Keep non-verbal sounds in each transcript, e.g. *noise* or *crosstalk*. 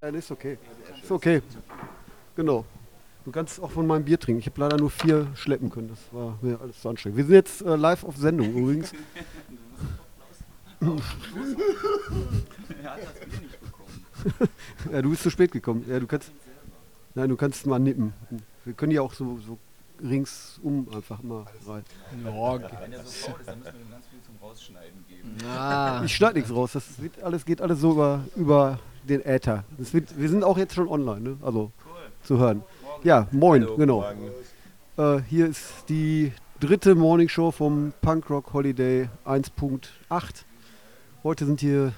Ja, das ist okay. Ist okay. Genau. Du kannst auch von meinem Bier trinken. Ich habe leider nur vier schleppen können. Das war mir alles zu anstrengend. Wir sind jetzt äh, live auf Sendung übrigens. ja, du bist zu spät gekommen. Ja, du kannst. Nein, du kannst mal nippen. Wir können ja auch so, so ringsum einfach mal rein. Wenn er so faul ist, dann müssen wir ihm ganz viel zum Rausschneiden geben. Ah, Ich schneide nichts raus. Das alles, geht alles so über, über den Äther. Das wird, wir sind auch jetzt schon online, ne? also zu hören. Ja, moin, genau. Äh, hier ist die dritte Morning Show vom Punk Rock Holiday 1.8. Heute sind hier,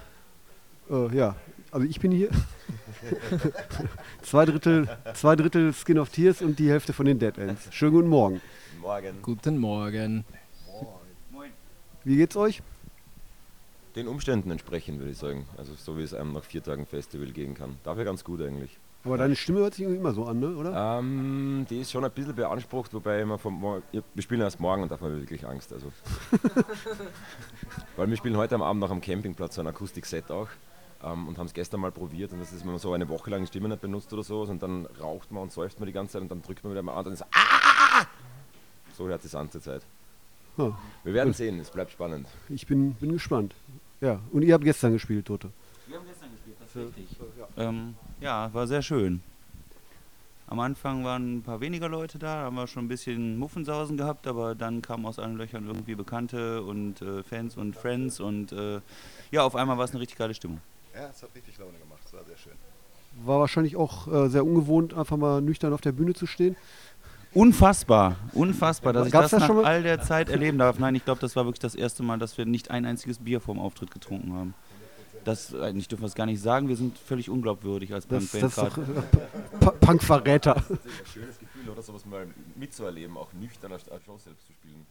äh, ja, also ich bin hier. *laughs* zwei, Drittel, zwei Drittel Skin of Tears und die Hälfte von den Dead Ends. Schönen guten Morgen. Morgen. guten Morgen. Wie geht's euch? Den Umständen entsprechend, würde ich sagen. Also so wie es einem nach vier Tagen Festival gehen kann. Dafür ganz gut eigentlich. Aber deine Stimme hört sich irgendwie immer so an, ne? oder? Ähm, die ist schon ein bisschen beansprucht, wobei immer vom Mor ja, wir spielen erst morgen und da haben wir wirklich Angst. Also. *laughs* Weil wir spielen heute am Abend noch am Campingplatz so ein Akustik-Set auch. Ähm, und haben es gestern mal probiert und das ist, wenn man so eine Woche lang die Stimme nicht benutzt oder so und dann raucht man und säuft man die ganze Zeit und dann drückt man wieder mal an und dann ist ah! So hört es an zur Zeit. Ja, Wir werden sehen, es bleibt spannend. ich bin, bin gespannt. Ja, und ihr habt gestern gespielt, Tote. Wir haben gestern gespielt, das ist richtig. Ähm, ja, war sehr schön. Am Anfang waren ein paar weniger Leute da, da haben wir schon ein bisschen Muffensausen gehabt, aber dann kamen aus allen Löchern irgendwie Bekannte und äh, Fans und Friends und äh, ja, auf einmal war es eine richtig geile Stimmung. Ja, es hat richtig Laune gemacht. Es war sehr schön. War wahrscheinlich auch äh, sehr ungewohnt, einfach mal nüchtern auf der Bühne zu stehen. Unfassbar, unfassbar, dass ich Gab's das das nach all der Zeit erleben darf. Nein, ich glaube, das war wirklich das erste Mal, dass wir nicht ein einziges Bier vorm Auftritt getrunken haben. Das, eigentlich dürfen wir es gar nicht sagen, wir sind völlig unglaubwürdig als Das, Punkband das ist doch gerade. *laughs* äh, Pa- Punk-Verräter. Das ist ein schönes Gefühl, oder sowas mal mitzuerleben, auch nüchtern als Show selbst zu spielen.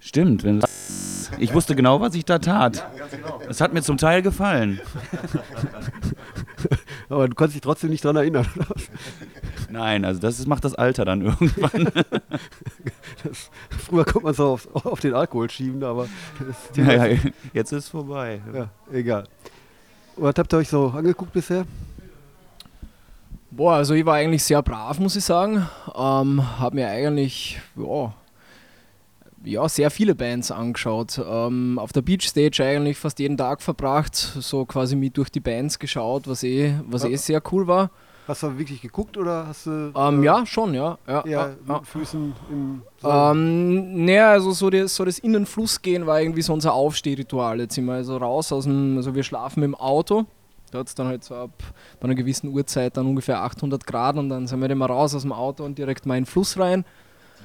Stimmt, wenn *laughs* ich wusste genau, was ich da tat. Es hat mir zum Teil gefallen. *laughs* Aber du kannst dich trotzdem nicht dran erinnern. Nein, also das ist, macht das Alter dann *laughs* irgendwann. Das, früher konnte man es auf, auf den Alkohol schieben, aber die, ja, ja, jetzt ist es vorbei. ja, egal. Was habt ihr euch so angeguckt bisher? Boah, also ich war eigentlich sehr brav, muss ich sagen. Ähm, hab mir eigentlich, ja, ja, sehr viele Bands angeschaut. Ähm, auf der Beach Stage eigentlich fast jeden Tag verbracht, so quasi mit durch die Bands geschaut, was eh, was eh sehr cool war. Hast du wirklich geguckt oder hast du Ähm, äh, ja, schon, ja. ja, ja, mit ja. Füßen im Saal? Ähm, naja, also so das, so das in den Fluss gehen war irgendwie so unser Aufstehritual. Jetzt sind wir also raus aus dem, also wir schlafen im Auto. Da hat es dann halt so ab bei einer gewissen Uhrzeit dann ungefähr 800 Grad und dann sind wir dann mal raus aus dem Auto und direkt mal in den Fluss rein.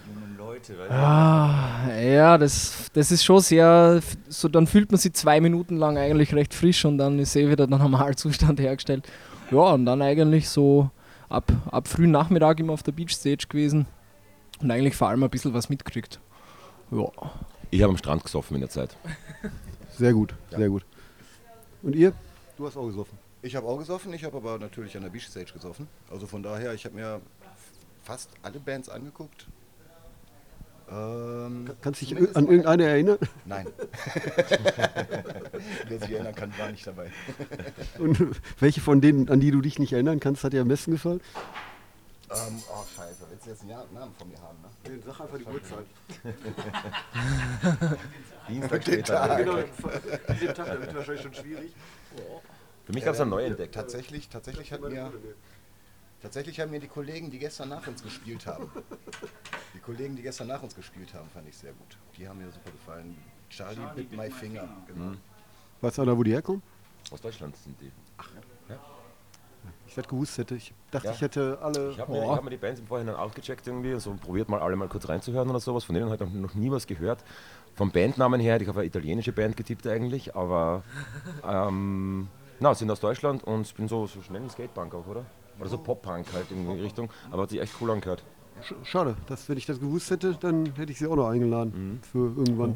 Jungen Leute, weil Ah, ja, das, das ist schon sehr, so dann fühlt man sich zwei Minuten lang eigentlich recht frisch und dann ist eh wieder der Normalzustand hergestellt. Ja, und dann eigentlich so ab, ab frühen Nachmittag immer auf der Beach Stage gewesen und eigentlich vor allem ein bisschen was mitgekriegt. Ja. Ich habe am Strand gesoffen in der Zeit. *laughs* Sehr gut, sehr gut. Und ihr? Du hast auch gesoffen. Ich habe auch gesoffen, ich habe aber natürlich an der Beach Stage gesoffen. Also von daher, ich habe mir fast alle Bands angeguckt. Ähm, Kannst du dich an irgendeine erinnern? Nein. *laughs* Wer sich erinnern kann, war nicht dabei. Und welche von denen, an die du dich nicht erinnern kannst, hat dir am besten gefallen? Ähm, oh, scheiße. Willst du jetzt einen Ja- Namen von mir haben? Ne? Sag einfach die Uhrzeit. *laughs* Dienstag Den später. Tag. Genau, den Tag, da wird wahrscheinlich schon schwierig. Für mich gab es einen neu entdeckt. Tatsächlich, tatsächlich, hat mir, tatsächlich haben mir die Kollegen, die gestern nach uns gespielt haben, die Kollegen, die gestern nach uns gespielt haben, fand ich sehr gut. Die haben mir super gefallen. Charlie, Bit My Finger. Genau. Weißt du wo die herkommen? Aus Deutschland sind die. Ich hätte gewusst hätte. Ich dachte, Ja. ich hätte alle. Ich habe mir, ich hab mir die Bands im Vorhinein ausgecheckt irgendwie, so probiert mal alle mal kurz reinzuhören oder sowas. Von denen habe ich noch nie was gehört. Vom Bandnamen her, ich habe eine italienische Band getippt eigentlich, aber ähm, na, sind aus Deutschland und ich bin so, so schnell ein Skatepunk auch, oder? Oder so Pop-Punk halt in die Richtung, aber hat sich echt cool angehört. Sch- Schade, dass, wenn ich das gewusst hätte, dann hätte ich sie auch noch eingeladen für irgendwann.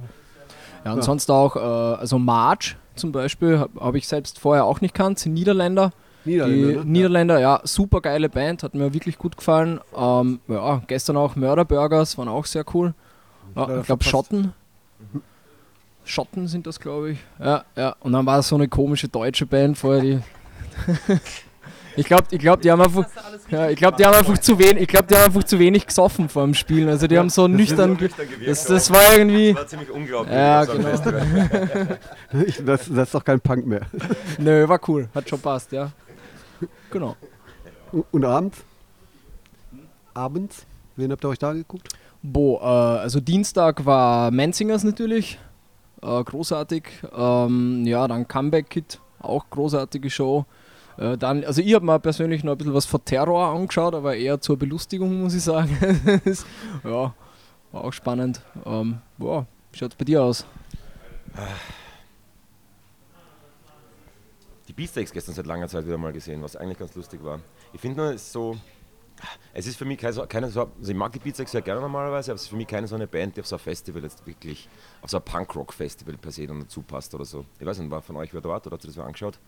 Ja, und Ja. sonst auch, äh, also March zum Beispiel, habe hab ich selbst vorher auch nicht kannt, sind Niederländer. Niederländer, die ne? Niederländer, ja, super geile Band, hat mir wirklich gut gefallen. Ähm, ja, gestern auch Murder Burgers waren auch sehr cool. Ja, ich glaube. Schotten. Schotten sind das, glaube ich. Ja, ja. Und dann war so eine komische deutsche Band vorher, die. *laughs* Ich glaube, ich glaub, die haben einfach, ja, ich glaube, die haben einfach zu wenig, ich glaube, die haben einfach zu wenig gesoffen vor dem Spielen. Also die haben so nüchtern, das, das war irgendwie. Das war ziemlich unglaublich. Ja, so ein genau. *laughs* Das, das ist doch kein Punk mehr. *laughs* Nö, war cool, hat schon passt, ja. Genau. Und- abends? Abends? Wen habt ihr euch da geguckt? Bo, äh, also Dienstag war Menzingers natürlich, äh, großartig. Ähm, ja, dann Comeback Kid, auch großartige Show. Äh, dann, also ich habe mir persönlich noch ein bisschen was von Terror angeschaut, aber eher zur Belustigung, muss ich sagen. *laughs* Ja, war auch spannend. Ähm, ja, wie schaut es bei dir aus? Die Beatsteaks gestern seit langer Zeit wieder mal gesehen, was eigentlich ganz lustig war. Ich finde nur, es ist so. Es ist für mich keine, keine so. Also ich mag die Beatsteaks sehr gerne normalerweise, aber es ist für mich keine so eine Band, die auf so ein Festival jetzt wirklich. Auf so ein Punkrock-Festival per se dann dazu passt oder so. Ich weiß nicht, war von euch wer dort oder habt ihr das mal angeschaut?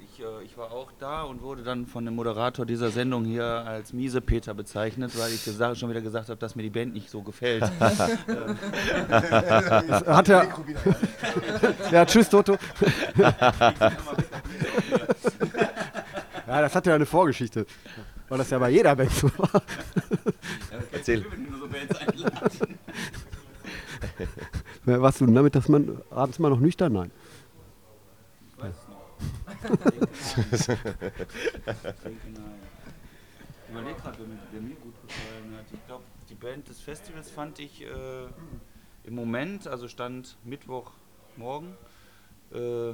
Ich, äh, ich war auch da und wurde dann von dem Moderator dieser Sendung hier als miese Peter bezeichnet, weil ich gesagt, schon wieder gesagt habe, dass mir die Band nicht so gefällt. *laughs* Hat er. ja, tschüss, Toto. ja, das hat ja eine Vorgeschichte. Weil das ja bei jeder Band so war. Erzähl. Warst du damit, dass man abends mal noch nüchtern? Nein. Ich überlege gerade, wer, mir- gut gefallen hat. Ich glaube, die Band des Festivals fand ich äh, im Moment, also stand Mittwochmorgen, äh,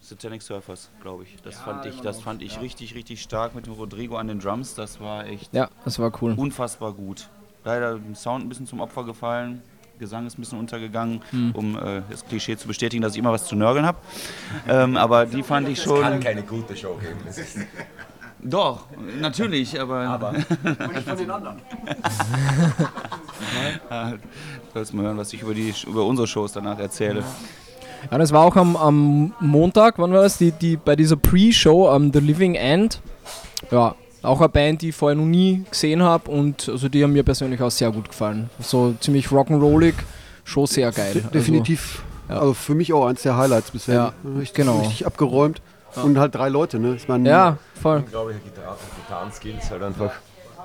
Satanic Surfers, glaube ich. Das fand ich, das fand ich richtig, richtig stark mit dem Rodrigo an den Drums. Das war echt Ja, das war cool. unfassbar gut. Leider dem Sound ein bisschen zum Opfer gefallen. Gesang ist ein bisschen untergegangen, Hm. um äh, das Klischee zu bestätigen, dass ich immer was zu nörgeln habe. ähm, aber die fand ich schon. keine gute Show geben. Doch, natürlich, aber. aber *laughs* Ja, sollst mal hören, was ich über, die, über unsere Shows danach erzähle. Ja, das war auch am, am Montag, wann war das? Die, die, bei dieser Pre-Show, ähm, The Living End. Ja, auch eine Band, die ich vorher noch nie gesehen habe und also die haben mir persönlich auch sehr gut gefallen. So ziemlich rock'n'rollig, schon sehr geil. De definitiv. ja. Also für mich auch eins der Highlights bisher. Ja, richtig, genau. richtig abgeräumt. Und halt drei Leute, ne? Ich meine, Also, ja, voll. unglaubliche Gitarren, Gitarrenskills halt einfach.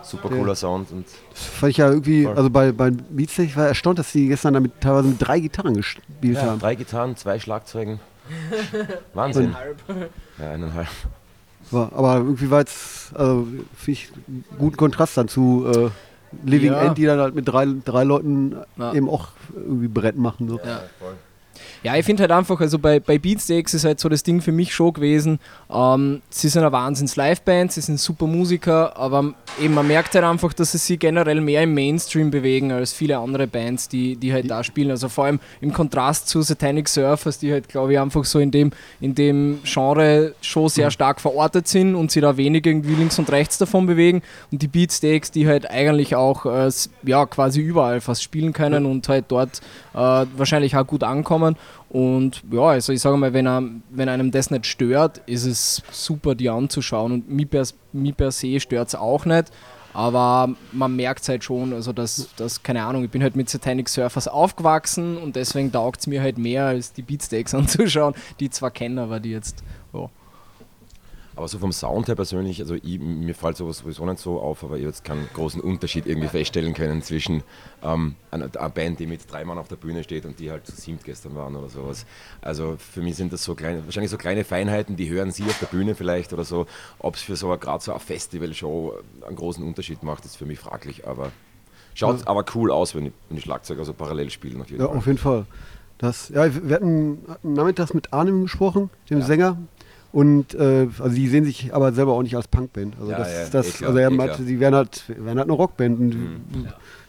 Super cooler Sound und Das fand ich ja irgendwie, Voll. also bei, bei Beatsteak, ich war erstaunt, dass die gestern damit teilweise mit drei Gitarren gespielt ja, haben. drei Gitarren, zwei Schlagzeugen. *laughs* Wahnsinn. Ja, eineinhalb. War, aber irgendwie war jetzt, also finde ich, einen guten Kontrast dann zu äh, Living Ja. End, die dann halt mit drei, drei Leuten Ja. eben auch irgendwie Brett machen. So. Ja. Ja, ich finde halt einfach, also bei, bei Beatsteaks ist halt so das Ding für mich schon gewesen, ähm, sie sind eine Wahnsinns-Liveband, sie sind super Musiker, aber eben man merkt halt einfach, dass sie sich generell mehr im Mainstream bewegen als viele andere Bands, die, die halt da spielen. Also vor allem im Kontrast zu Satanic Surfers, die halt, glaube ich, einfach so in dem, in dem Genre schon sehr stark verortet sind und sie da wenig irgendwie links und rechts davon bewegen. Und die Beatsteaks, die halt eigentlich auch äh, ja, quasi überall fast spielen können und halt dort äh, wahrscheinlich auch gut ankommen. Und ja, also ich sage mal, wenn, einem, wenn einem das nicht stört, ist es super, die anzuschauen. Und mich per, mich per se stört es auch nicht. Aber man merkt es halt schon, also dass, dass, keine Ahnung, ich bin halt mit Satanic Surfers aufgewachsen und deswegen taugt es mir halt mehr, als die Beatsteaks *laughs* anzuschauen, die ich zwar kenne, aber die jetzt, ja. Aber so vom Sound her persönlich, also ich, mir fällt sowas sowieso nicht so auf, aber ich habe jetzt keinen großen Unterschied irgendwie feststellen können zwischen ähm, einer, einer Band, die mit drei Mann auf der Bühne steht und die halt zu siebt gestern waren oder sowas. Also für mich sind das so kleine, wahrscheinlich so kleine Feinheiten, die hören sie auf der Bühne vielleicht oder so. Ob es für so gerade so eine Festivalshow einen großen Unterschied macht, ist für mich fraglich, aber schaut aber cool aus, wenn die, wenn die Schlagzeuger so parallel spielen auf jeden Ja, Fall. auf jeden Fall. Das, ja, wir hatten, hatten nachmittags mit Arnim gesprochen, dem Sänger. Und äh, also die sehen sich aber selber auch nicht als Punkband. Also Ja, das, ja, das, eh klar, also er eh meinte, klar. sie wären halt, wären halt eine Rockband. Und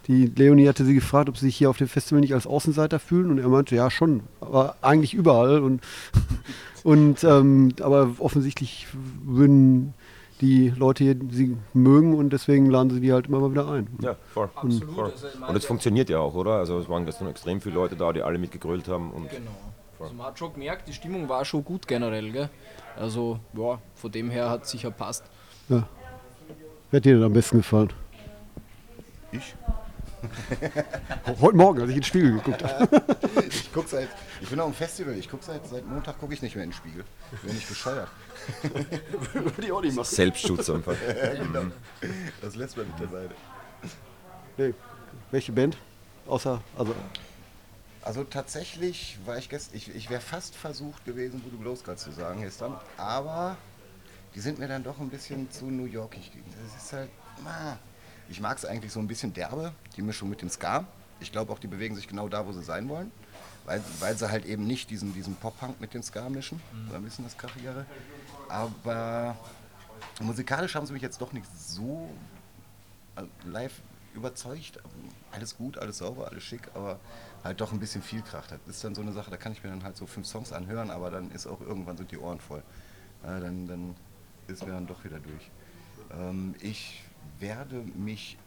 die Leonie hatte sie gefragt, ob sie sich hier auf dem Festival nicht als Außenseiter fühlen. Und er meinte, ja schon, aber eigentlich überall. Und, *laughs* und ähm, aber offensichtlich würden die Leute hier sie mögen und deswegen laden sie die halt immer mal wieder ein. Ja, voll. voll. Und es funktioniert ja auch, oder? Also es waren gestern extrem viele Leute da, die alle mitgegrölt haben. Und Genau. Also man hat schon gemerkt, die Stimmung war schon gut generell, gell? Also, ja, von dem her hat es sicher passt. Ja. Wer hat dir denn am besten gefallen? Ich? *laughs* Heute Morgen, als ich in den Spiegel geguckt habe. *laughs* ich guck seit, ich bin auf dem Festival, ich gucke seit, seit Montag gucke ich nicht mehr in den Spiegel. Ich bin nicht bescheuert. Würde ich auch nicht machen. Selbstschutz einfach. *laughs* ja, genau. Das lässt man mit der Seite. Nee. Welche Band? Außer, also Also tatsächlich war ich gestern, ich, ich wäre fast versucht gewesen, Voodoo Glows gerade zu sagen gestern, aber die sind mir dann doch ein bisschen zu New Yorkig. Das ist halt, ah, ich mag es eigentlich so ein bisschen derbe, die Mischung mit dem Ska. Ich glaube auch, die bewegen sich genau da, wo sie sein wollen, weil, weil sie halt eben nicht diesen, diesen Pop-Punk mit dem Ska mischen, so ein bisschen das Krachigere. Aber musikalisch haben sie mich jetzt doch nicht so äh, live überzeugt. Alles gut, alles sauber, alles schick, aber halt doch ein bisschen viel Krach. Das ist dann so eine Sache, da kann ich mir dann halt so fünf Songs anhören, aber dann ist auch irgendwann sind die Ohren voll. Ja, dann, dann ist mir dann doch wieder durch. Ähm, ich werde mich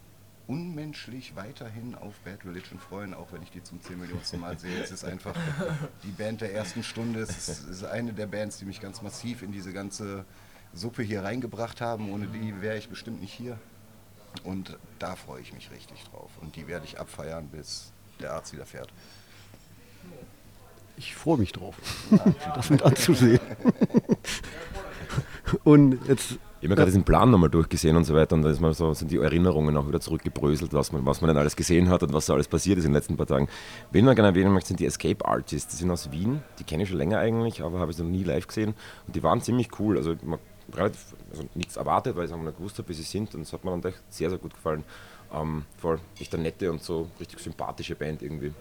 unmenschlich weiterhin auf Bad Religion freuen, auch wenn ich die zum 10 Millionsten Mal *laughs* sehe. Es ist einfach die Band der ersten Stunde. Es ist, es ist eine der Bands, die mich ganz massiv in diese ganze Suppe hier reingebracht haben. Ohne die wäre ich bestimmt nicht hier. Und da freue ich mich richtig drauf. Und die werde ich abfeiern, bis der Arzt wieder fährt. ich freue mich drauf, *laughs* das mit anzusehen. Und jetzt, Ich habe mir gerade diesen Plan nochmal durchgesehen und so weiter und da ist mal so, sind die Erinnerungen auch wieder zurückgebröselt, was man, was man denn alles gesehen hat und was so alles passiert ist in den letzten paar Tagen. Wen man gerne erwähnen möchte, sind die Escape Artists. Die sind aus Wien, die kenne ich schon länger eigentlich, aber habe ich noch nie live gesehen und die waren ziemlich cool. Also, man, relativ, also nichts erwartet, weil ich es noch nicht gewusst habe, wie sie sind und es hat mir dann echt sehr, sehr gut gefallen. Ähm, voll echt eine nette und so richtig sympathische Band irgendwie.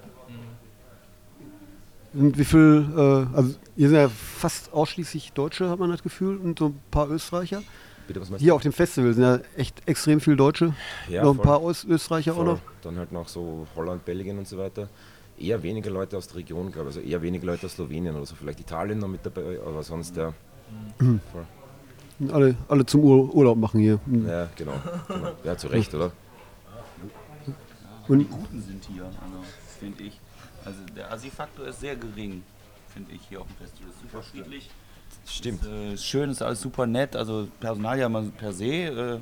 und wie viel, äh, also hier sind ja fast ausschließlich Deutsche, hat man das Gefühl, und so ein paar Österreicher. Bitte, was meinst Hier auf dem Festival sind ja echt extrem viele Deutsche. Ja, noch ein voll. paar Ös Österreicher auch Voll. noch. Dann halt noch so Holland, Belgien und so weiter. Eher weniger Leute aus der Region, glaube ich. Also eher weniger Leute aus Slowenien oder so. Vielleicht Italien noch mit dabei, aber sonst ja. Mhm. Voll. Alle, alle zum Ur Urlaub machen hier. Ja, genau. genau. Ja, zu Recht, oder? und Guten sind hier, also, finde ich. Also der Assi-Faktor ist sehr gering, finde ich, hier auf dem Festival. Ist super friedlich. Stimmt. Ist, äh, ist schön, ist alles super nett. Also Personal ja mal per se, äh,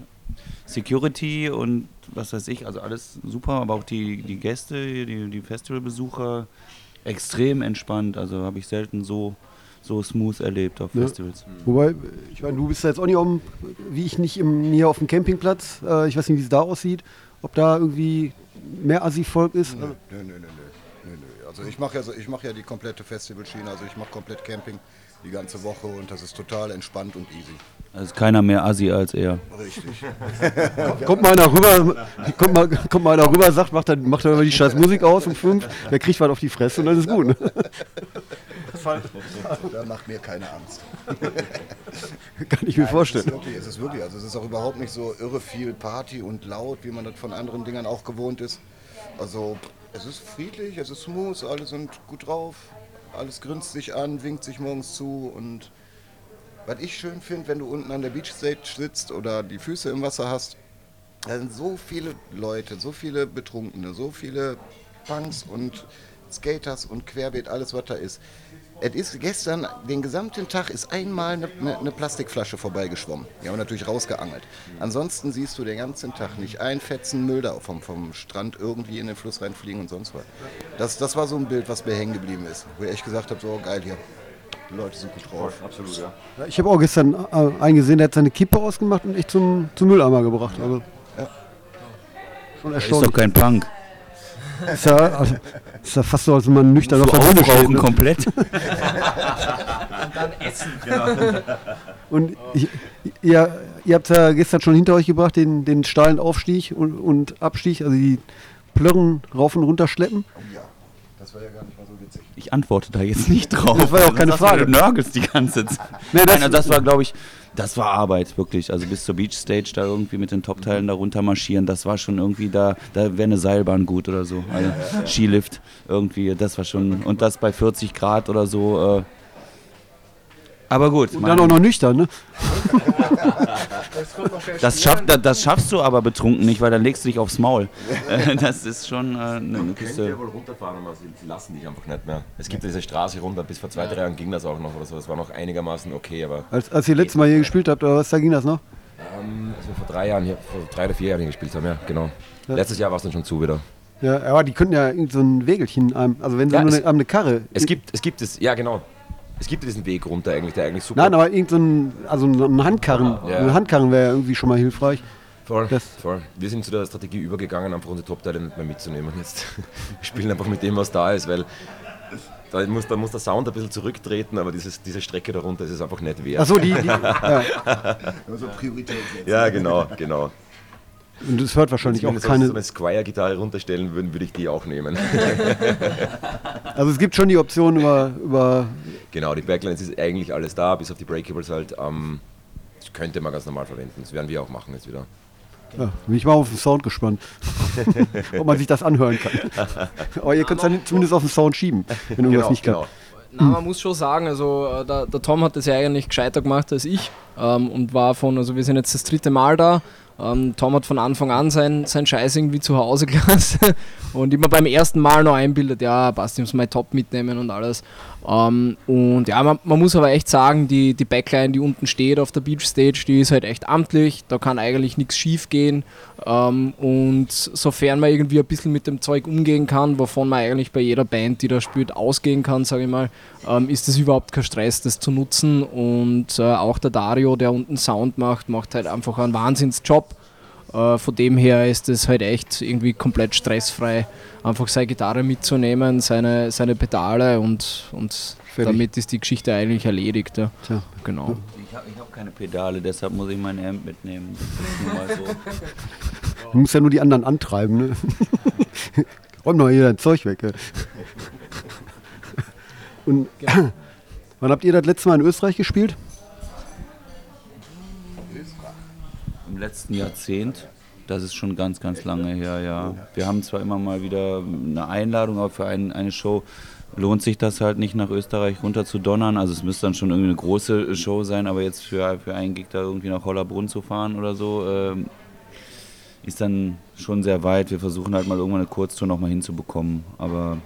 Security und was weiß ich, also alles super, aber auch die, die Gäste, die, die Festivalbesucher extrem entspannt. Also habe ich selten so, so smooth erlebt auf Ja. Festivals. Wobei, ich meine, du bist ja jetzt auch nicht dem, wie ich nicht im, hier auf dem Campingplatz. Äh, ich weiß nicht, wie es da aussieht. Ob da irgendwie mehr Assi-Volk ist. Nö, nö, nö, nö, nö, nö. Also ich mache ja, so, ich mach ja die komplette Festivalschiene, also ich mache komplett Camping die ganze Woche und das ist total entspannt und easy. Also ist keiner mehr Assi als er. Richtig. *laughs* Kommt mal einer rüber, kommt mal, kommt mal einer rüber, sagt, macht dann, macht dann immer die scheiß Musik aus um fünf, der kriegt was auf die Fresse und dann ist gut. Ne? *laughs* da macht mir keine Angst. *laughs* Kann ich mir Es ist, vorstellen. wirklich, es ist wirklich, also es ist auch überhaupt nicht so irre viel Party und laut, wie man das von anderen Dingern auch gewohnt ist. Also es ist friedlich, es ist smooth, alle sind gut drauf, alles grinst sich an, winkt sich morgens zu und was ich schön finde, wenn du unten an der Beachstage sitzt oder die Füße im Wasser hast, da sind so viele Leute, so viele Betrunkene, so viele Punks und Skaters und Querbeet, alles was da ist. Es ist gestern, den gesamten Tag ist einmal eine, eine, eine Plastikflasche vorbeigeschwommen. Die haben wir natürlich rausgeangelt. Ansonsten siehst du den ganzen Tag nicht ein Fetzen Müll da vom, vom Strand irgendwie in den Fluss reinfliegen und sonst was. Das, das war so ein Bild, was mir hängen geblieben ist. Wo ich echt gesagt habe, so geil hier. Die Leute sind gut drauf. Absolut, ja. Ja, Ich habe auch gestern äh, eingesehen, der hat seine Kippe ausgemacht und echt zum, zum Mülleimer gebracht. Also, Schon Ist doch erstaunlich. kein Punk. Ist ja, also, ist ja fast so, als wenn man nüchtern auf der Bühne steht. Ne? komplett. Und ich, ihr, ihr habt ja gestern schon hinter euch gebracht, den, den steilen Aufstieg und, und Abstieg, also die Plörren rauf und runter schleppen. Oh ja, das war ja gar nicht mal so witzig. Ich antworte da jetzt nicht drauf. Das war ja auch keine Frage. Du nörgelst die ganze Zeit. Nee, das- Nein, also das war, glaube ich, das war Arbeit, wirklich. Also bis zur Beachstage da irgendwie mit den Top-Teilen da runter marschieren, das war schon irgendwie da, da wäre eine Seilbahn gut oder so. Also Skilift irgendwie, das war schon, und das bei 40 Grad oder so. Äh. Aber gut, Und dann auch noch nüchtern, ne? das, schaff, das, das schaffst du aber betrunken nicht, weil dann legst du dich aufs Maul. *laughs* Äh, das ist schon äh, eine Du kannst Kiste. ja wohl runterfahren, aber sie, lassen dich einfach nicht mehr. Es gibt ja diese Straße runter, bis vor zwei, drei Jahren ging das auch noch oder so. Das war noch einigermaßen okay, aber Als, als ihr letztes Mal hier gespielt habt, oder was, da ging das noch? ähm, als wir vor drei Jahren hier, vor drei oder vier Jahren hier gespielt haben, ja, genau. Letztes Jahr war es dann schon zu wieder. Ja, aber die könnten ja irgend so ein Wägelchen, einem, also wenn sie Ja, nur es- eine, eine Karre. Es gibt, es gibt es, ja genau. Es gibt diesen Weg runter eigentlich, der eigentlich super Nein, aber irgend so ein, also ein Handkarren. Ja. Ein Handkarren wäre irgendwie schon mal hilfreich. Voll, Das- voll. Wir sind zu der Strategie übergegangen, einfach unsere Top-Teile nicht mehr mitzunehmen. Jetzt *laughs* wir spielen einfach mit dem, was da ist, weil da muss, da muss der Sound ein bisschen zurücktreten, aber dieses, diese Strecke darunter ist es einfach nicht wert. Achso, die, die *laughs* ja. Also Priorität setzen. Ja, genau, genau. Und das hört wahrscheinlich Wenn auch wir so keine. eine Squire-Gitarre runterstellen würden, würde ich die auch nehmen. Also es gibt schon die Option über, über genau, die Backlines ist eigentlich alles da, bis auf die Breakables halt. Ähm, das könnte man ganz normal verwenden. Das werden wir auch machen jetzt wieder. Ja, bin ich mal auf den Sound gespannt. *laughs* Ob man sich das anhören kann. Aber ihr könnt es dann zumindest auf den Sound schieben, wenn irgendwas nicht klappt. Na, man muss schon sagen, also äh, der, der Tom hat das ja eigentlich gescheiter gemacht als ich ähm, und war von, also wir sind jetzt das dritte Mal da. Ähm, Tom hat von Anfang an sein, sein Scheiß irgendwie zu Hause *laughs* gelassen und immer beim ersten Mal noch einbildet, ja, passt, ich muss mein Top mitnehmen und alles. Ähm, und ja, man, man muss aber echt sagen, die, die Backline, die unten steht auf der Beach Stage, die ist halt echt amtlich, da kann eigentlich nichts schief gehen. Ähm, und sofern man irgendwie ein bisschen mit dem Zeug umgehen kann, wovon man eigentlich bei jeder Band, die da spielt, ausgehen kann, sage ich mal, ähm, ist es überhaupt kein Stress, das zu nutzen. Und äh, auch der Dario, der unten Sound macht, macht halt einfach einen Wahnsinnsjob. Äh, von dem her ist es halt echt irgendwie komplett stressfrei, einfach seine Gitarre mitzunehmen, seine, seine Pedale und, und Fertig. damit ist die Geschichte eigentlich erledigt. Ja. Tja. Genau. Ich habe hab keine Pedale, deshalb muss ich mein Amp mitnehmen. So. Du musst ja nur die anderen antreiben. Ne? *laughs* Räum doch hier dein Zeug weg. ey. Und *clears throat* wann habt ihr das letzte Mal in Österreich gespielt? Letzten Jahrzehnt. Das ist schon ganz, ganz lange her, ja. Wir haben zwar immer mal wieder eine Einladung, aber für ein, eine Show lohnt sich das halt nicht nach Österreich runter zu donnern. Also es müsste dann schon irgendwie eine große Show sein, aber jetzt für, für einen Gig da irgendwie nach Hollerbrunn zu fahren oder so, ähm, ist dann schon sehr weit. Wir versuchen halt mal irgendwann eine Kurztour nochmal hinzubekommen. Aber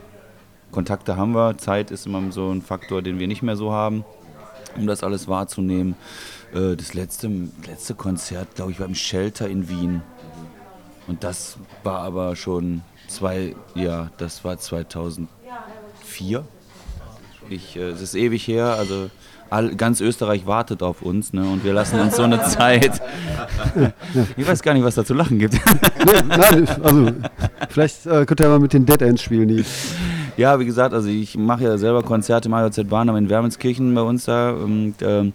Kontakte haben wir, Zeit ist immer so ein Faktor, den wir nicht mehr so haben, um das alles wahrzunehmen. Äh, Das letzte, letzte Konzert, glaube ich, war im Shelter in Wien. Und das war aber schon zwei, ja, das war 2004. Ich, äh, es ist ewig her, also all, ganz Österreich wartet auf uns ne, und wir lassen uns so eine *laughs* Zeit. Ich weiß gar nicht, was da zu lachen gibt. Nee, nein, also vielleicht äh, könnt ihr mal mit den Dead Ends spielen. Die, Ja, wie gesagt, also ich mache ja selber Konzerte im AJZ Barnum in Wermelskirchen bei uns da und ähm,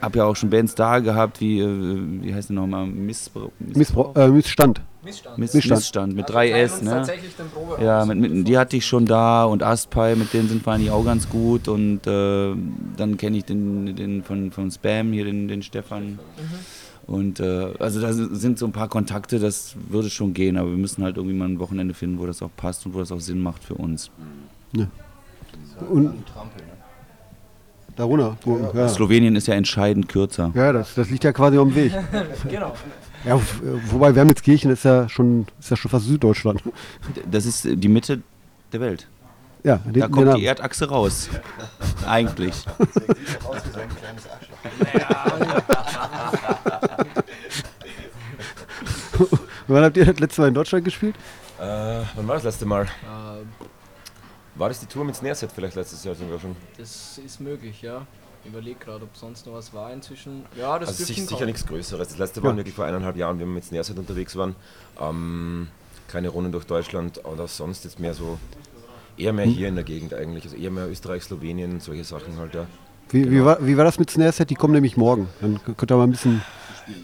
habe ja auch schon Bands da gehabt, wie, äh, wie heißt die nochmal? Missbrauch? Missbrauch, äh, Missstand. Missstand. Miss, Missstand. Missstand mit 3S, ne? Ja, mit, mit, die hatte ich schon da und Astpie, mit denen sind wir eigentlich auch ganz gut und äh, dann kenne ich den, den von, von Spam hier, den, den Stefan. Und äh, also da sind so ein paar Kontakte, das würde schon gehen, aber wir müssen halt irgendwie mal ein Wochenende finden, wo das auch passt und wo das auch Sinn macht für uns. Und da runter. Ja, Slowenien ist ja entscheidend kürzer. ja das, das liegt ja quasi am Weg. *laughs* Genau. Ja, w- wobei Wermelskirchen ist ja schon, ist ja schon fast Süddeutschland. Das ist die Mitte der Welt. Ja, den, Da kommt die Erdachse raus. *laughs* Eigentlich. Wann habt ihr das letzte Mal in Deutschland gespielt? Äh, wann war das letzte Mal? Äh, War das die Tour mit Snare Set vielleicht letztes Jahr sogar schon? das ist möglich, ja. Ich überlege gerade, ob sonst noch was war inzwischen. Ja, das Also sich, sicher nichts Größeres. Das letzte Ja. waren wirklich vor eineinhalb Jahren, wenn wir mit Snare Set unterwegs waren. Ähm, keine Runden durch Deutschland, oder sonst jetzt mehr so, eher mehr hier in der Gegend eigentlich. Also eher mehr Österreich, Slowenien, solche Sachen halt, ja. Wie, wie, war, wie war das mit Snare Set? Die kommen nämlich morgen. Dann könnt ihr mal ein bisschen.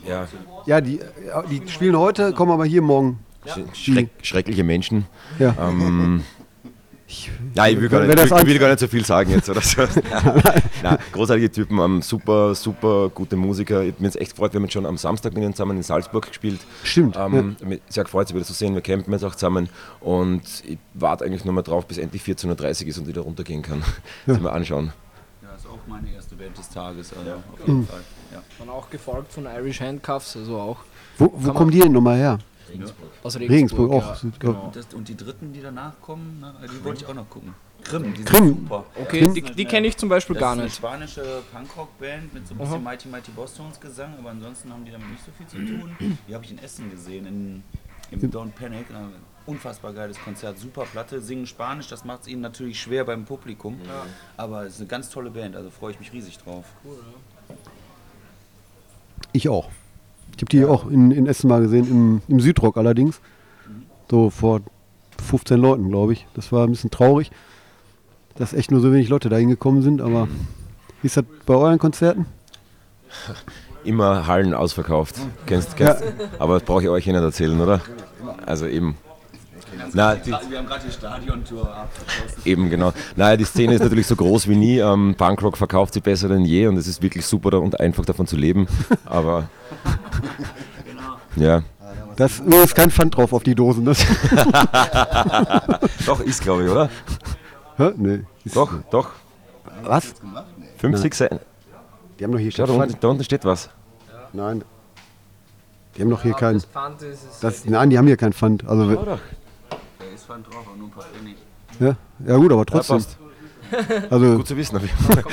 Ja, Ja, die, ja, die spielen heute, kommen aber hier morgen. sch schreck, schreckliche Menschen. Ja. Ähm, *laughs* Nein, ich will, gar nicht, ich will, ich gar nicht so viel sagen jetzt. Oder so. *laughs* Nein, großartige Typen, ähm, super, super gute Musiker. Ich bin jetzt echt gefreut, wir haben jetzt schon am Samstag mit ihnen zusammen in Salzburg gespielt. Stimmt. Ähm, mich Sehr gefreut, sie wieder zu sehen. Wir campen jetzt auch zusammen und ich warte eigentlich nur mal drauf, bis endlich 14.30 Uhr ist und wieder runtergehen kann. *laughs* Das mal anschauen. Ja, meine erste Band des Tages, also auf jeden Fall. Ja. Und auch gefolgt von Irish Handcuffs, also auch Wo, wo kommen die denn nochmal her? aus Regensburg Regensburg. auch. ja, genau. Und, das, und die dritten, die danach kommen, na, die wollte ich auch noch gucken. Grimm, die sind Grimm. super. Okay, die, die kenne ich zum Beispiel Das gar ist eine nicht. spanische Punkrock-Band mit so ein bisschen Mighty Mighty Bosstones Gesang, aber ansonsten haben die damit nicht so viel zu tun. Die habe ich in Essen gesehen, in, im Don't Panic. Unfassbar geiles Konzert, super Platte, singen Spanisch, das macht es ihnen natürlich schwer beim Publikum. Aber es ist eine ganz tolle Band, also freue ich mich riesig drauf. Ich auch. Ich habe die auch in, in Essen mal gesehen, im, im Südrock allerdings. So vor 15 Leuten, glaube ich. Das war ein bisschen traurig, dass echt nur so wenig Leute da hingekommen sind. Aber wie ist das bei euren Konzerten? *laughs* Immer Hallen ausverkauft. Kennst, kennst, Aber das brauche ich euch nicht erzählen, oder? Also eben. Na, die, Wir haben gerade die Stadiontour abgeschlossen. Eben, genau. Naja, die Szene ist natürlich so groß wie nie. Ähm, Punkrock verkauft sie besser denn je und es ist wirklich super und einfach davon zu leben. Aber ja, Das nur ist kein Pfand drauf auf die Dosen. Das, doch ist, glaube ich, oder? Hä? nee. Ist- Doch, doch. Was? 50 Cent. Die haben doch hier Schau, da unten, da unten steht was. Nein. Die haben doch hier kein. Pfand ist. Das, nein, die haben hier kein Pfand. Also, Da Pfand drauf, aber nur ein paar Pfennig. ja, ja gut, aber trotzdem. *laughs* Also, Gut zu wissen. auf jeden Fall. *laughs*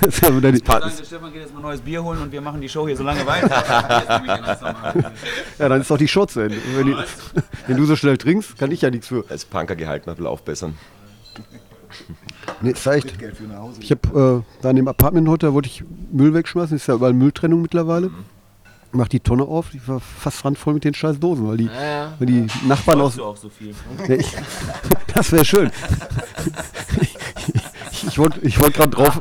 Das ist ja die, Sagen, der Stefan geht jetzt mal neues Bier holen und wir machen die Show hier so lange weiter. *laughs* Ich ja, dann ist doch die Show zu Ende. Wenn, die, wenn du so schnell trinkst, kann ich ja nichts für. Als Punker gehalten, bisschen aufbessern. Nee, Hause. Ich habe äh, da in dem Apartment heute, wollte ich Müll wegschmeißen. Ist ja überall Mülltrennung mittlerweile. Mach die Tonne auf, die war fast randvoll mit den scheiß Dosen, weil die, Ja, ja. weil die Nachbarn aus. Du auch so viel. *laughs* Nee, ich, das wäre schön. Ich, ich wollte ich wollt gerade drauf,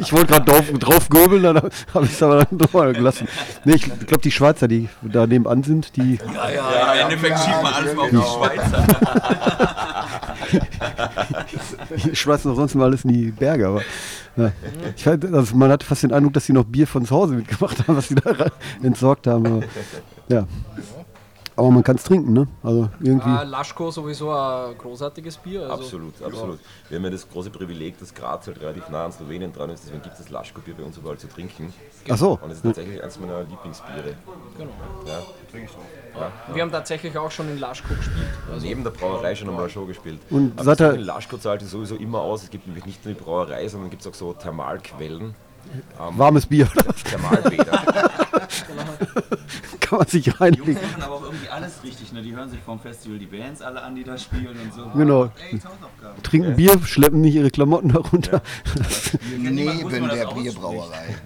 ich wollte gerade drauf, drauf gobeln, dann habe ich es aber dann drüber gelassen. Nee, ich glaube, die Schweizer, die da nebenan sind, die, Ja, ja, im Endeffekt schiebt man alles mal auf die Schweizer. *laughs* die schmeißen doch sonst mal alles in die Berge. Aber ja. ich, weiß, also man hatte fast den Eindruck, dass sie noch Bier von zu Hause mitgemacht haben, was sie da entsorgt haben. Aber, ja. aber man kann es trinken, ne? Also irgendwie. Ah, Laschko sowieso ein großartiges Bier. Also Absolut, absolut. Wir haben ja das große Privileg, dass Graz halt relativ nah an Slowenien dran ist, deswegen gibt es das Laschko-Bier bei uns überall zu trinken. Ach so. Und es ist tatsächlich eines meiner Lieblingsbiere. Genau. Ja. Wir haben tatsächlich auch schon in Laschko gespielt. Also, Neben der Brauerei schon einmal eine Show gespielt. Und Aber das in Laschko zahlt es sowieso immer aus. Es gibt nämlich nicht nur die Brauerei, sondern gibt es auch so Thermalquellen. Warmes Bier, Thermalbäder. *laughs* kann man sich Die Jungs reinlegen. machen aber auch irgendwie alles richtig. Ne? Die hören sich vom Festival die Bands alle an, die da spielen und so. Genau. Ey. Trinken Bier, schleppen nicht ihre Klamotten herunter. Muss Neben der? Bierbrauerei.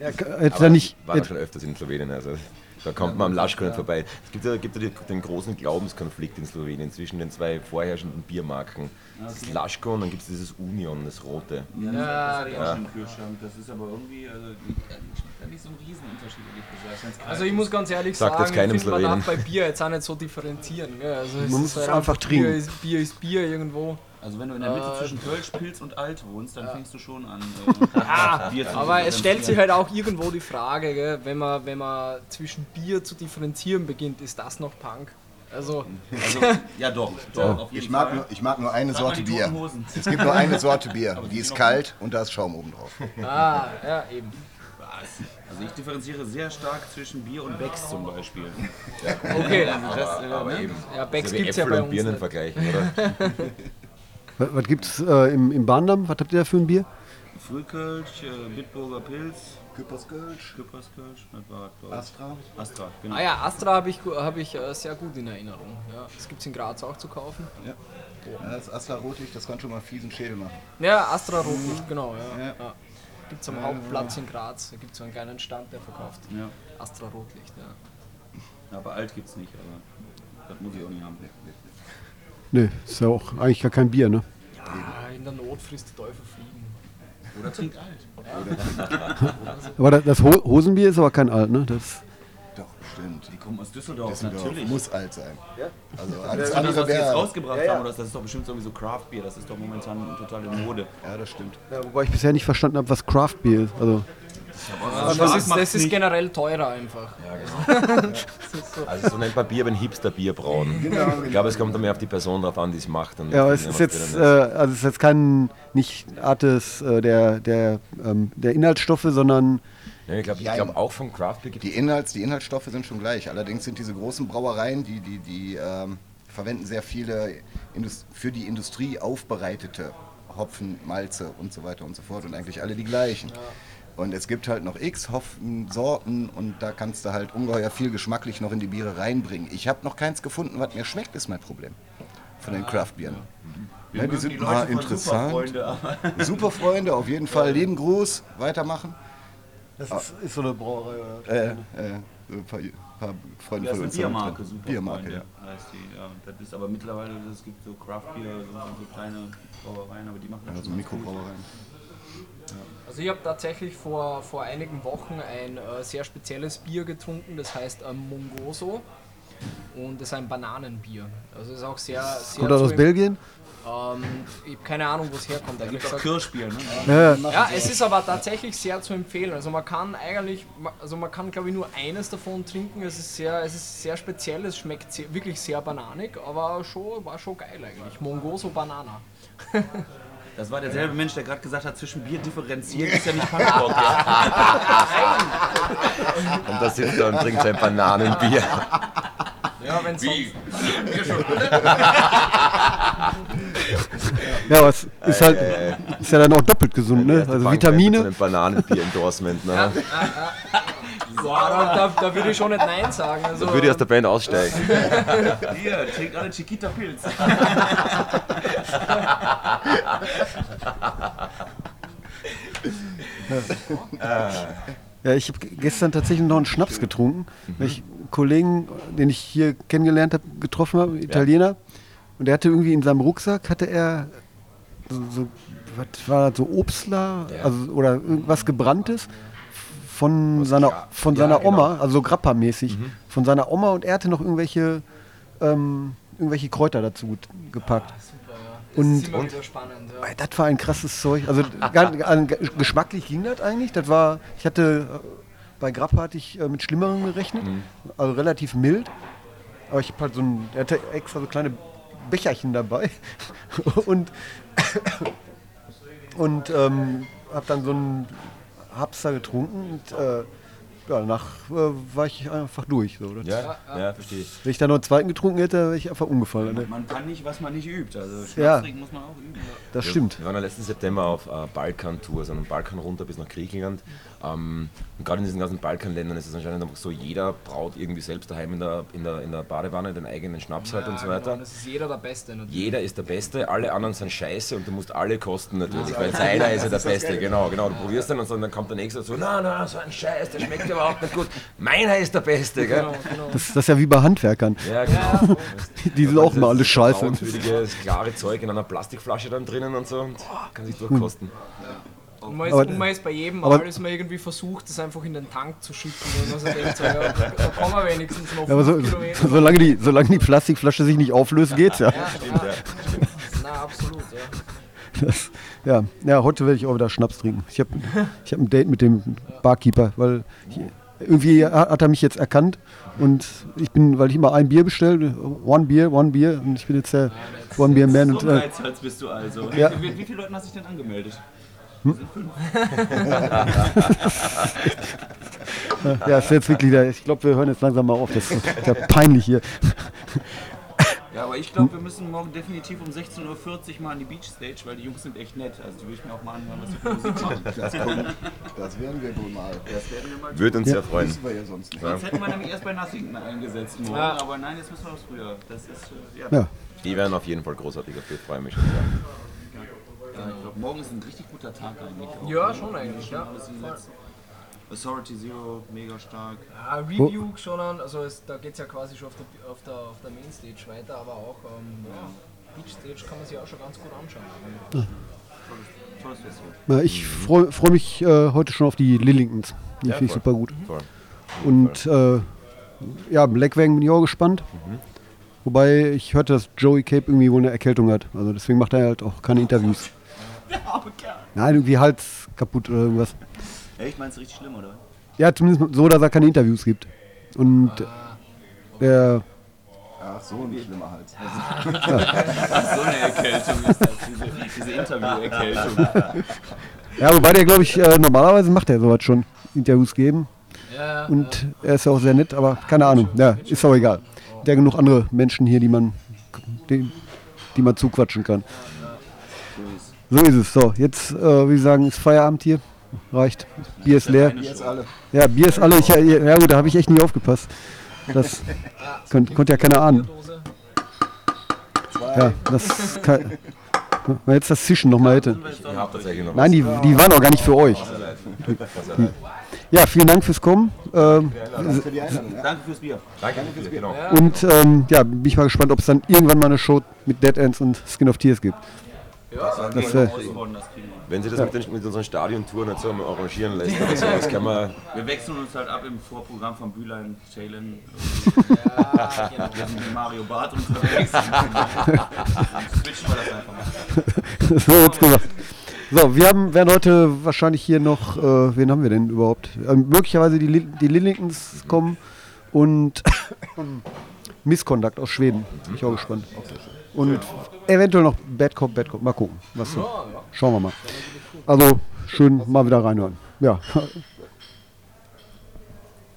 Ja, hätte da nicht. War schon öfters in Slowenien. Also da kommt man am Laschko nicht vorbei. Es gibt ja, gibt ja den großen Glaubenskonflikt in Slowenien zwischen den zwei vorherrschenden Biermarken. Das ist Laschko und dann gibt es dieses Union, das rote. Ja, Ja, das ja. schon im Kühlschrank. Das ist aber irgendwie, also, schmeckt ja nicht so ein Riesenunterschied, ehrlich gesagt. Also ich muss ganz ehrlich Sagt jetzt sagen, keinem ich finde man darf bei Bier jetzt auch nicht so differenzieren. Gell? Also Man muss halt es einfach Bier trinken. ist, Bier ist Bier irgendwo. Also wenn du in der Mitte Äh, zwischen Kölsch, Pilz und Alt wohnst, dann fängst du schon an. *laughs* Äh, Bier zu Aber es stellt sich halt auch irgendwo die Frage, gell? Wenn, man, wenn man zwischen Bier zu differenzieren beginnt, ist das noch Punk? Also, Also, *laughs* ja doch, doch, auf jeden Ich mag, Fall. nur, ich mag nur eine Sag Sorte Bier. Es gibt nur eine Sorte Bier. *laughs* Aber Die ist kalt und da ist Schaum oben drauf. ah, ja, eben. Was? Also ich differenziere sehr stark zwischen Bier und Becks zum Beispiel. Okay, Also das, äh, Aber ne? eben. ja, Becks So wie gibt es ja bei und uns Birnen nicht. vergleichen, oder? Was, was gibt's äh, im, im Bahndamm? Was habt ihr da für ein Bier? Frühkölsch, äh, Bitburger Pilz, Küpperskölsch, Küpperskölsch. Astra. Astra, genau. Ah ja, Astra habe ich, hab ich äh, sehr gut in Erinnerung. Ja, das gibt es in Graz auch zu kaufen. Ja. Ja, das Astra Rotlicht, das kann schon mal einen fiesen Schädel machen. Ja, Astra Rotlicht, genau. Ja. Ja. Ja. Gibt es am Hauptplatz in Graz. Da gibt es so einen kleinen Stand, der verkauft. Ja. Astra Rotlicht, ja. Aber alt gibt's nicht, aber das muss ich auch nicht haben. Nee, ist ja auch eigentlich gar kein Bier, ne? Ah, in der Not frisst der Teufel Fliegen. Oder trinkt alt. *laughs* Aber das, das Ho Hosenbier ist aber kein Alt, ne? Das, Doch, bestimmt. Die kommen aus Düsseldorf, Düsseldorf natürlich. muss alt sein. Also Das, alles das, andere was sie jetzt wäre. rausgebracht haben, oder das ist doch bestimmt irgendwie so Craft Beer, das ist doch momentan total in Mode. Ja, das stimmt. ja, wobei ich bisher nicht verstanden habe, was Craft Bier ist. Also, Also das ist, das ist generell teurer einfach. *laughs* Also so nennt man Bier, wenn Hipster Bier brauen. Ich glaube, es kommt dann mehr auf die Person drauf an, die es macht. und ja, es ist jetzt, äh, also es ist jetzt kein, nicht Art des, äh, der, der, ähm, der Inhaltsstoffe, sondern Ja, ich glaube ich Ja, glaub, auch vom Craft Beer Die, Inhalts, die Inhaltsstoffe sind schon gleich. Allerdings sind diese großen Brauereien, die, die, die ähm, verwenden sehr viele Indus für die Industrie aufbereitete Hopfen, Malze und so weiter und so fort und eigentlich alle die gleichen. Und es gibt halt noch x Hopfen, Sorten und da kannst du halt ungeheuer viel geschmacklich noch in die Biere reinbringen. Ich habe noch keins gefunden, was mir schmeckt, ist mein Problem. Von den Craft-Bieren. Wir Ja, die mögen sind die mal interessant. Superfreunde, aber *laughs* Super Freunde, auf jeden Fall. Lieben Gruß, weitermachen. Das ist, ist so eine Brauerei. Oder? Äh, äh, so ein paar, paar Freunde das von ist eine uns. haben Biermarke, super Biermarke, ja. heißt die. Ja, das ist aber mittlerweile, es gibt so Craft Beer, so, so kleine Brauereien, aber die machen das Also schon ganz gut. Also ich habe tatsächlich vor, vor einigen Wochen ein äh, sehr spezielles Bier getrunken, das heißt ähm, Mongoso. Und das ist ein Bananenbier. Also ist auch sehr, sehr Kommt das aus Belgien? Ähm, ich habe keine Ahnung, wo es herkommt. Ehrlich Gibt auch gesagt. Kirschbier, ne? Ja, ja. Ja, es ist aber tatsächlich sehr zu empfehlen. Also man kann eigentlich, also man kann glaube ich nur eines davon trinken. Es ist sehr, es ist sehr speziell. Es schmeckt sehr, wirklich sehr bananig, aber schon, war schon geil eigentlich. Mongoso Banana. *laughs* Das war derselbe Mensch, der gerade gesagt hat, zwischen Bier differenzieren ist ja nicht Punkrock? *laughs* Und da sitzt er und trinkt sein Bananenbier. Ja, wenn sonst. *laughs* Ja, aber es ist halt ist ja dann auch doppelt gesund, ne? Also Ein Vitamine. Bananenbier-Endorsement. Ne? Boah, da, da, da würde ich schon nicht Nein sagen. Also, Da würde ich aus der Band aussteigen. *laughs* Hier, trinkt alle Chiquita Pilz. Ja, ich habe gestern tatsächlich noch einen Schnaps getrunken, weil ich einen Kollegen, den ich hier kennengelernt habe, getroffen habe, Italiener. Und der hatte irgendwie in seinem Rucksack hatte er so, so was war das, so Obstler, also oder irgendwas gebranntes von seiner ja, von ja, seiner genau. Oma, also so Grappa-mäßig, von seiner Oma und er hatte noch irgendwelche ähm, irgendwelche Kräuter dazu gepackt. Super, ja. Das Und- und? spannend. Ja. Das war ein krasses Zeug. Also gar, *laughs* an, geschmacklich ging das eigentlich. Das war, ich hatte äh, bei Grappa hatte ich äh, mit Schlimmerem gerechnet, also relativ mild. Aber ich habe halt so ein, er hatte extra so kleine Becherchen dabei *laughs* und *coughs* und ähm, habe dann so einen Hapster getrunken und äh, ja, danach äh, war ich einfach durch. So. Das, Ja, ja, verstehe ich. Wenn ich dann noch einen zweiten getrunken hätte, wäre ich einfach umgefallen. Ne? Man kann nicht, was man nicht übt. Also Schnaps Ja. trinken muss man auch üben. Das stimmt. Wir waren ja letzten September auf äh, Balkan-Tour, also einen Balkan runter bis nach Griechenland. Ähm, und gerade in diesen ganzen Balkanländern ist es anscheinend einfach so, jeder braut irgendwie selbst daheim in der, in der, in der Badewanne den eigenen Schnaps halt und so Ja, weiter. Genau, das ist jeder der Beste natürlich. Jeder ist der Beste, alle anderen sind scheiße und du musst alle kosten natürlich, weil seiner ist ja der Beste, genau, genau. Du probierst den und und dann kommt der nächste so, na, na, so ein Scheiß, der schmeckt überhaupt nicht gut. Meiner ist der Beste, gell? Genau, genau. Das, das ist ja wie bei Handwerkern. Ja, genau. Die sind auch mal alle scheiße. Braunwürdiges, klare Zeug in einer Plastikflasche dann drinnen und so und kann sich durchkosten. Und man ist, Aber- und man ist bei jedem aber- Mal, ist man irgendwie versucht, das einfach in den Tank zu schütten. Und man so denkt, so, ja, da kommen wir wenigstens noch Ja, aber so, 5 Kilometer. solange, die, solange die Plastikflasche sich nicht auflöst, geht's ja. Ja, ja. Na, absolut, ja. Das, ja. ja, heute werde ich auch wieder Schnaps trinken. Ich habe ich hab ein Date mit dem Barkeeper, weil ich, irgendwie hat er mich jetzt erkannt und ich bin, weil ich immer ein Bier bestelle, one Beer, one Beer und ich bin jetzt der One Beer Man. So Und, äh, bist du also. Ja. Wie, wie, wie viele Leute hast du dich denn angemeldet? *laughs* ja, ist jetzt wirklich, ich glaube, wir hören jetzt langsam mal auf. Das ist ja peinlich hier. Ja, aber ich glaube, wir müssen morgen definitiv um 16.40 Uhr mal an die Beach Stage, weil die Jungs sind echt nett. Also die würde ich mir auch mal anhören, was sie für Musik machen. *laughs* Das, kommt, das werden wir wohl mal. Das werden wir mal Würde uns sehr freuen. Wissen wir ja sonst nicht. Sonst hätten wir nämlich erst bei Nothing eingesetzt morgen, Ja. aber nein, jetzt müssen wir das früher. Das ist, äh, ja. Ja. Die werden auf jeden Fall großartig, auf die freue ich mich schon sehr. Ja, ich glaube, morgen ist ein richtig guter Tag eigentlich. Auch. Ja, schon eigentlich, ja. Authority Zero, mega stark. Ja, Review schon an, also es, da geht es ja quasi schon auf der, auf, der, auf der Mainstage weiter, aber auch ähm, ja, Beach Stage kann man sich auch schon ganz gut anschauen. Tolles Festival. Ja, ich freue freu mich äh, heute schon auf die Lillingtons. Die Ja, finde ich super gut. Voll. Und äh, ja, Blackwagon bin ich auch gespannt. Wobei ich hörte, dass Joey Cape irgendwie wohl eine Erkältung hat. Also deswegen macht er halt auch keine Interviews. Nein, irgendwie Hals kaputt oder irgendwas. Echt, meinst du richtig schlimm, oder? Ja, zumindest so, dass er keine Interviews gibt. Und der, Ach, so ein schlimmer Hals. *laughs* So eine Erkältung ist das, diese, diese Interview-Erkältung. ja, wobei der, glaube ich, äh, normalerweise macht er sowas schon. Interviews geben. Ja, Und er ist ja auch sehr nett, aber keine Ahnung. Ja, ist auch egal. Der hat genug andere Menschen hier, die man, die, die man zuquatschen kann. So ist es. So, jetzt, äh, wie sagen, ist Feierabend hier. reicht. Bier ist leer. Hier ist alle. Ja, Bier ist alle. Ich, ja gut, da habe ich echt nie aufgepasst. Das konnte konnt ja keiner ahnen. Ja, das kann, wenn man jetzt das Zischen nochmal hätte. Nein, die, die waren auch gar nicht für euch. Ja, vielen Dank fürs Kommen. Ähm, Danke für die Einladung. Ja. Danke fürs Bier. Danke fürs Bier. Genau. und ähm, ja, bin ich mal gespannt, ob es dann irgendwann mal eine Show mit Dead Ends und Skin of Tears gibt. Das, Ausbauen, das wir. Wenn Sie das mit, den, mit unseren Stadiontouren so arrangieren lässt, oder so, das kann man. Wir wechseln uns halt ab im Vorprogramm von Bühlein, Jalen. Ja, genau. Wir sind mit Mario Barth unterwegs. *laughs* Dann switchen wir das einfach mal. *laughs* so wird's gemacht. So, wir haben, werden heute wahrscheinlich hier noch, äh, wen haben wir denn überhaupt? Ähm, möglicherweise die, die Lillingtons kommen und *coughs* Misconduct aus Schweden. Bin ich auch gespannt. Und eventuell noch Bad Cop, Bad Cop. Mal gucken. Was so. Schauen wir mal. Also, schön mal wieder reinhören. Ja,